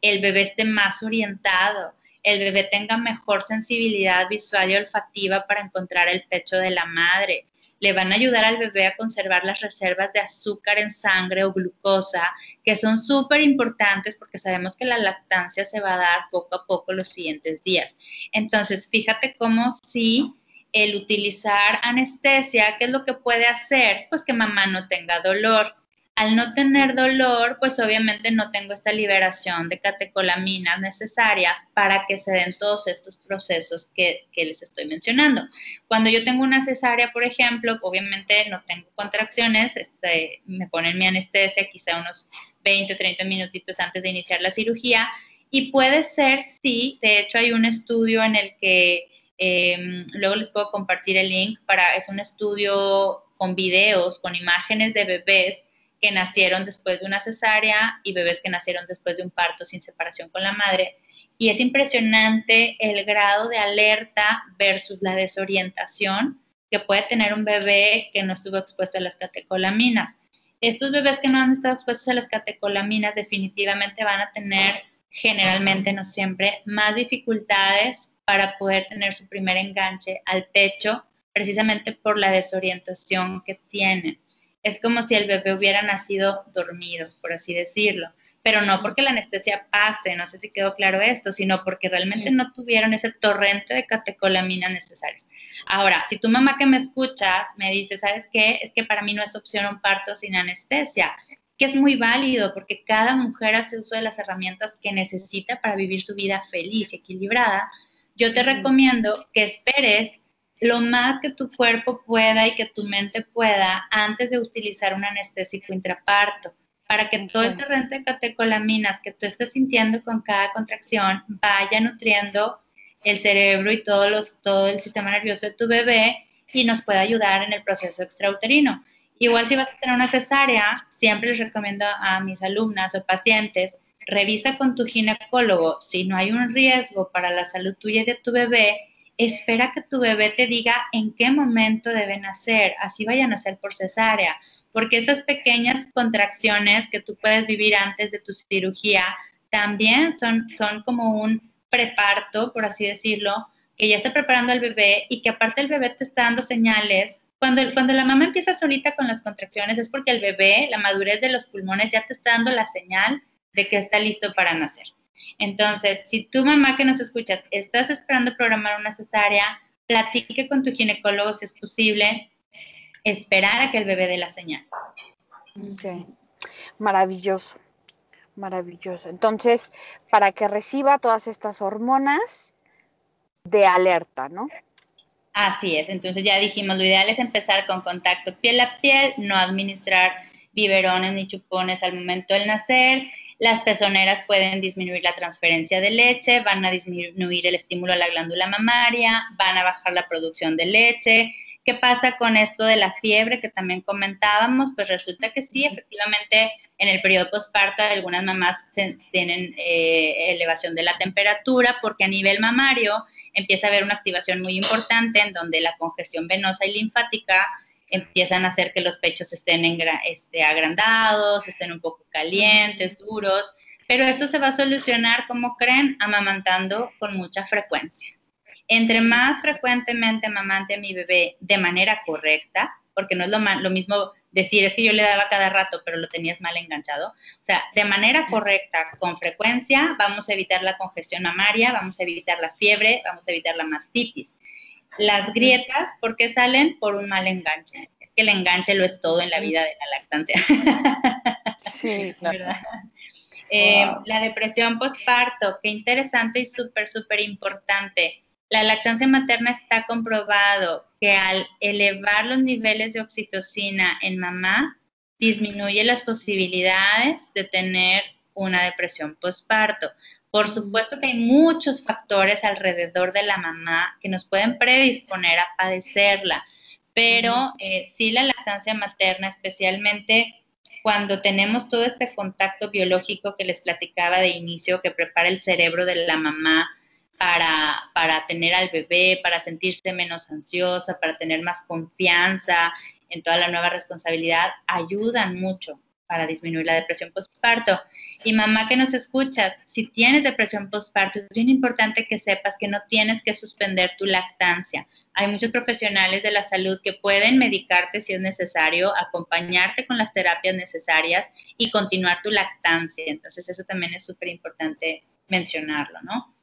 el bebé esté más orientado, el bebé tenga mejor sensibilidad visual y olfativa para encontrar el pecho de la madre, le van a ayudar al bebé a conservar las reservas de azúcar en sangre o glucosa, que son súper importantes porque sabemos que la lactancia se va a dar poco a poco los siguientes días. Entonces, fíjate cómo si el utilizar anestesia, ¿qué es lo que puede hacer? Pues que mamá no tenga dolor al no tener dolor, pues obviamente no tengo esta liberación de catecolaminas necesarias para que se den todos estos procesos que, les estoy mencionando. Cuando yo tengo una cesárea, por ejemplo, obviamente no tengo contracciones, este, me ponen mi anestesia quizá unos 20, 30 minutitos antes de iniciar la cirugía y puede ser, sí, de hecho hay un estudio en el que em, luego les puedo compartir el link para, es un estudio con videos, con imágenes de bebés que nacieron después de una cesárea y bebés que nacieron después de un parto sin separación con la madre. Y es impresionante el grado de alerta versus la desorientación que puede tener un bebé que no estuvo expuesto a las catecolaminas. Estos bebés que no han estado expuestos a las catecolaminas definitivamente van a tener generalmente, no siempre, más dificultades para poder tener su primer enganche al pecho, precisamente por la desorientación que tienen. Es como si el bebé hubiera nacido dormido, por así decirlo pero no porque la anestesia pase, no sé si quedó claro esto, sino porque realmente no tuvieron ese torrente de catecolaminas necesarias. Ahora, si tu mamá que me escuchas me dice, ¿sabes qué? Es que para mí no es opción un parto sin anestesia, que es muy válido porque cada mujer hace uso de las herramientas que necesita para vivir su vida feliz y equilibrada. Yo te recomiendo que esperes lo más que tu cuerpo pueda y que tu mente pueda antes de utilizar un anestésico intraparto para que todo el torrente de catecolaminas que tú estés sintiendo con cada contracción vaya nutriendo el cerebro y todos los, todo el sistema nervioso de tu bebé y nos pueda ayudar en el proceso extrauterino. Igual si vas a tener una cesárea, siempre les recomiendo a mis alumnas o pacientes, revisa con tu ginecólogo si no hay un riesgo para la salud tuya y de tu bebé, espera que tu bebé te diga en qué momento debe nacer, así vayan a nacer por cesárea, porque esas pequeñas contracciones que tú puedes vivir antes de tu cirugía también son, son como un preparto, por así decirlo, que ya está preparando al bebé y que aparte el bebé te está dando señales. Cuando, cuando la mamá empieza solita con las contracciones es porque el bebé, la madurez de los pulmones ya te está dando la señal de que está listo para nacer. Entonces, si tu mamá que nos escuchas estás esperando programar una cesárea, platique con tu ginecólogo si es posible, esperar a que el bebé dé la señal. Ok, maravilloso, maravilloso. Entonces, para que reciba todas estas hormonas de alerta, ¿no? Así es, entonces ya dijimos, lo ideal es empezar con contacto piel a piel, no administrar biberones ni chupones al momento del nacer, las pezoneras pueden disminuir la transferencia de leche, van a disminuir el estímulo a la glándula mamaria, van a bajar la producción de leche. ¿Qué pasa con esto de la fiebre que también comentábamos? Pues resulta que sí, efectivamente, en el periodo postparto algunas mamás tienen eh, elevación de la temperatura porque a nivel mamario empieza a haber una activación muy importante en donde la congestión venosa y linfática empiezan a hacer que los pechos estén este, agrandados, estén un poco calientes, duros, pero esto se va a solucionar, como creen, amamantando con mucha frecuencia. Entre más frecuentemente amamante a mi bebé de manera correcta, porque no es lo, lo mismo decir es que yo le daba cada rato, pero lo tenías mal enganchado. O sea, de manera correcta, con frecuencia, vamos a evitar la congestión mamaria, vamos a evitar la fiebre, vamos a evitar la mastitis. Las grietas, ¿por qué salen? Por un mal enganche. Es que el enganche lo es todo en la vida de la lactancia. Sí, ¿verdad? Eh, la depresión postparto, qué interesante y súper, súper importante. La lactancia materna está comprobado que al elevar los niveles de oxitocina en mamá, disminuye las posibilidades de tener una depresión postparto. Por supuesto que hay muchos factores alrededor de la mamá que nos pueden predisponer a padecerla, pero eh, sí la lactancia materna, especialmente cuando tenemos todo este contacto biológico que les platicaba de inicio, que prepara el cerebro de la mamá para, para tener al bebé, para sentirse menos ansiosa, para tener más confianza en toda la nueva responsabilidad, ayudan mucho para disminuir la depresión postparto. Y mamá que nos escuchas, si tienes depresión postparto, es bien importante que sepas que no tienes que suspender tu lactancia. Hay muchos profesionales de la salud que pueden medicarte si es necesario, acompañarte con las terapias necesarias y continuar tu lactancia. Entonces eso también es súper importante mencionarlo, ¿no?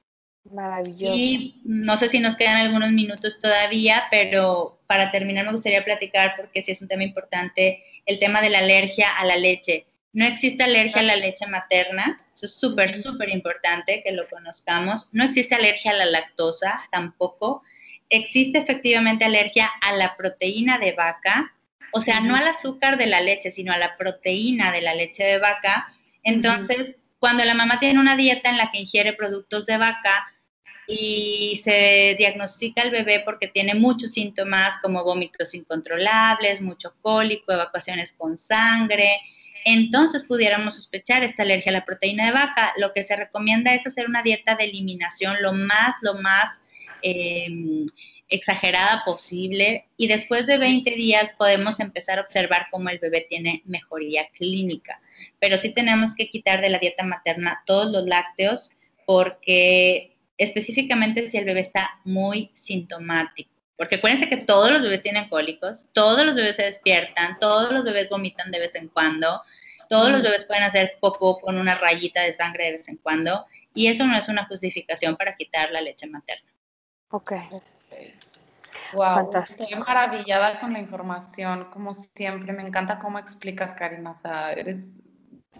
Maravilloso. Y no sé si nos quedan algunos minutos todavía, pero para terminar me gustaría platicar, porque sí es un tema importante, el tema de la alergia a la leche. No existe alergia a la leche materna, eso es súper, súper importante que lo conozcamos. No existe alergia a la lactosa tampoco. Existe efectivamente alergia a la proteína de vaca, o sea, no al azúcar de la leche, sino a la proteína de la leche de vaca. Entonces, cuando la mamá tiene una dieta en la que ingiere productos de vaca y se diagnostica al bebé porque tiene muchos síntomas como vómitos incontrolables, mucho cólico, evacuaciones con sangre, entonces pudiéramos sospechar esta alergia a la proteína de vaca. Lo que se recomienda es hacer una dieta de eliminación lo más, lo más em, exagerada posible y después de 20 días podemos empezar a observar cómo el bebé tiene mejoría clínica. Pero sí tenemos que quitar de la dieta materna todos los lácteos porque específicamente si el bebé está muy sintomático. Porque acuérdense que todos los bebés tienen cólicos, todos los bebés se despiertan, todos los bebés vomitan de vez en cuando, todos los bebés pueden hacer popó con una rayita de sangre de vez en cuando y eso no es una justificación para quitar la leche materna. Ok. Wow, Fantástico. estoy maravillada con la información, como siempre. Me encanta cómo explicas, Karina. O sea, eres,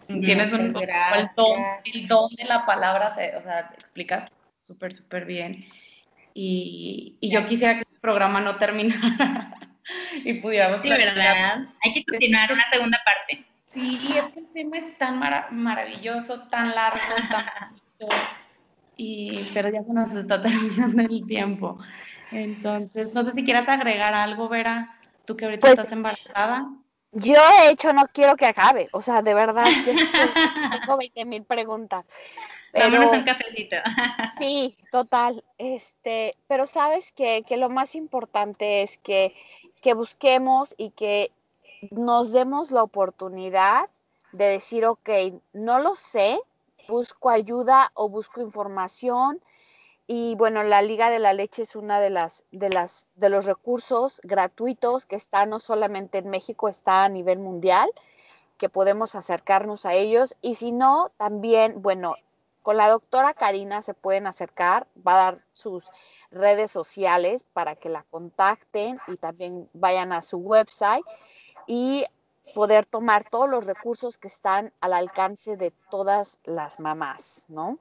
tienes un, el don, el don, de la palabra, o sea, explicas súper, súper bien. Y, y yo quisiera que el programa no terminara y pudiéramos... Sí, ¿verdad? Hay que continuar una segunda parte. Sí, es que el tema es tan maravilloso, tan largo, tan y, pero ya se nos está terminando el tiempo. Entonces, no sé si quieras agregar algo, Vera, tú que ahorita pues, estás embarazada. Yo, de hecho, no quiero que acabe. O sea, de verdad, yo tengo 20 mil preguntas. Pero, Vámonos un cafecito. sí, total. Este, pero sabes que, que lo más importante es que, que busquemos y que nos demos la oportunidad de decir, ok, no lo sé, busco ayuda o busco información, y bueno, la Liga de la Leche es una de las de las de los recursos gratuitos que está no solamente en México, está a nivel mundial, que podemos acercarnos a ellos y si no, también, bueno, con la doctora Karina se pueden acercar, va a dar sus redes sociales para que la contacten y también vayan a su website y poder tomar todos los recursos que están al alcance de todas las mamás, ¿no?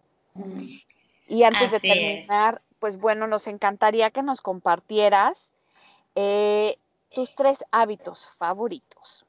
Y antes de terminar, pues bueno, nos encantaría que nos compartieras eh, tus tres hábitos favoritos.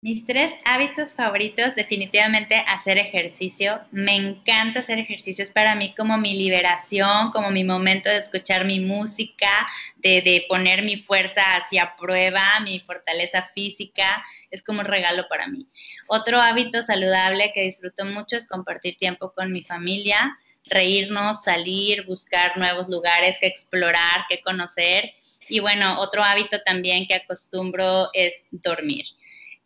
Mis tres hábitos favoritos, definitivamente hacer ejercicio. Me encanta hacer ejercicio, es para mí como mi liberación, como mi momento de escuchar mi música, de, de, poner mi fuerza hacia prueba, mi fortaleza física, es como un regalo para mí. Otro hábito saludable que disfruto mucho es compartir tiempo con mi familia reírnos, salir, buscar nuevos lugares que explorar, que conocer. Y bueno, otro hábito también que acostumbro es dormir.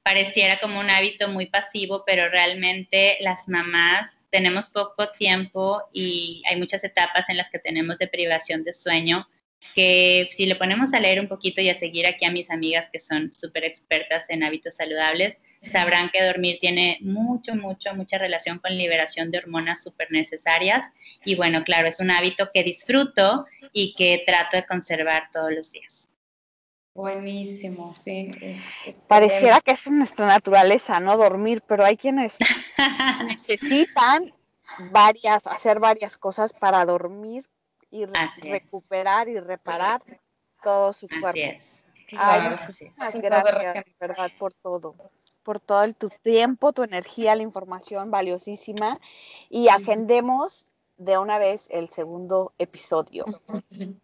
Pareciera como un hábito muy pasivo, pero realmente las mamás tenemos poco tiempo y hay muchas etapas en las que tenemos deprivación de sueño que si le ponemos a leer un poquito y a seguir aquí a mis amigas que son súper expertas en hábitos saludables, sabrán que dormir tiene mucho, mucho, mucha relación con liberación de hormonas súper necesarias. Y bueno, claro, es un hábito que disfruto y que trato de conservar todos los días. Buenísimo, sí. Pareciera que es nuestra naturaleza, ¿no? Dormir, pero hay quienes necesitan varias, hacer varias cosas para dormir y recuperar y reparar todo su cuerpo. Es. Ay, muchísimas gracias, verdad, por todo, por todo el, tu tiempo, tu energía, la información valiosísima y agendemos de una vez el segundo episodio.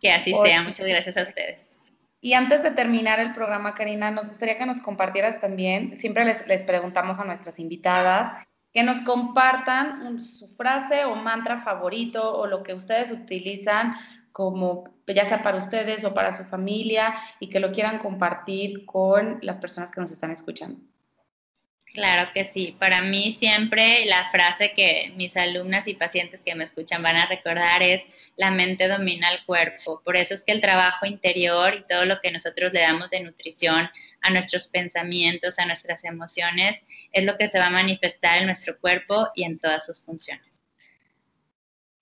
Que así sea, muchas gracias a ustedes. Y antes de terminar el programa, Karina, nos gustaría que nos compartieras también, siempre les, les preguntamos a nuestras invitadas que nos compartan su frase o mantra favorito o lo que ustedes utilizan como ya sea para ustedes o para su familia y que lo quieran compartir con las personas que nos están escuchando. Claro que sí. Para mí siempre la frase que mis alumnas y pacientes que me escuchan van a recordar es la mente domina el cuerpo. Por eso es que el trabajo interior y todo lo que nosotros le damos de nutrición a nuestros pensamientos, a nuestras emociones, es lo que se va a manifestar en nuestro cuerpo y en todas sus funciones.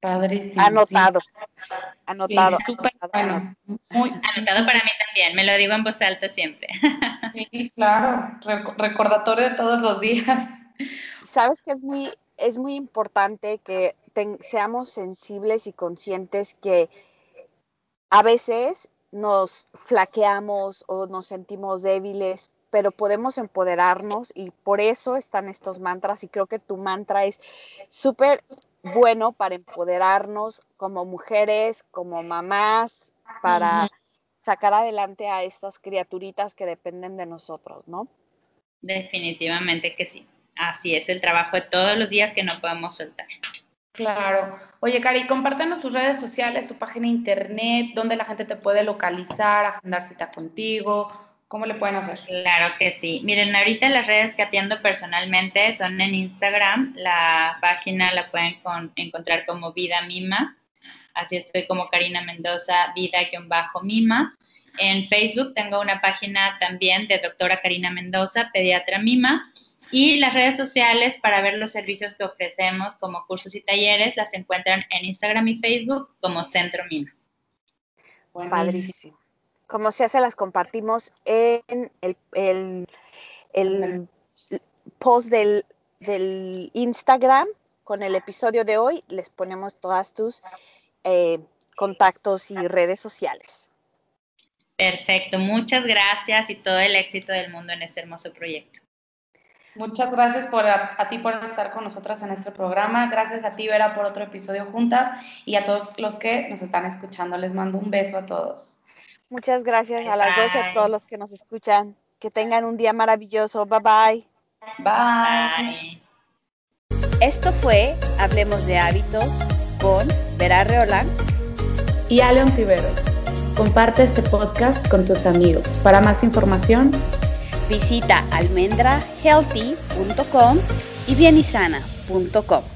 Padrísimo. Anotado. Anotado. bueno. Anotado para mí también, me lo digo en voz alta siempre. Sí, claro, recordatorio de todos los días. Sabes que es muy, es muy importante que seamos sensibles y conscientes que a veces nos flaqueamos o nos sentimos débiles, pero podemos empoderarnos y por eso están estos mantras y creo que tu mantra es súper bueno para empoderarnos como mujeres, como mamás, para sacar adelante a estas criaturitas que dependen de nosotros, ¿no? Definitivamente que sí. Así es el trabajo de todos los días que no podemos soltar. Claro. Oye, Cari, compártenos tus redes sociales, tu página de internet, donde la gente te puede localizar, agendar cita contigo, ¿cómo le pueden hacer? Claro que sí. Miren, ahorita las redes que atiendo personalmente son en Instagram. La página la pueden encontrar como Vida Mima. Así estoy como Karina Mendoza, Vida-Mima. En Facebook tengo una página también de doctora Karina Mendoza, pediatra Mima. Y las redes sociales para ver los servicios que ofrecemos como cursos y talleres las encuentran en Instagram y Facebook como Centro Mima. Padrísimo. Como se hace, las compartimos en el, post del, del, Instagram con el episodio de hoy. Les ponemos todas tus eh, contactos y redes sociales. Perfecto, muchas gracias y todo el éxito del mundo en este hermoso proyecto. Muchas gracias por a, ti por estar con nosotras en este programa. Gracias a ti, Vera, por otro episodio juntas y a todos los que nos están escuchando. Les mando un beso a todos. Muchas gracias a las dos y a todos los que nos escuchan. Que tengan un día maravilloso. Bye bye. Bye. Esto fue Hablemos de Hábitos con Vera Reolán y Aleon Tiveros. Comparte este podcast con tus amigos. Para más información, Visita almendrahealthy.com y bienisana.com.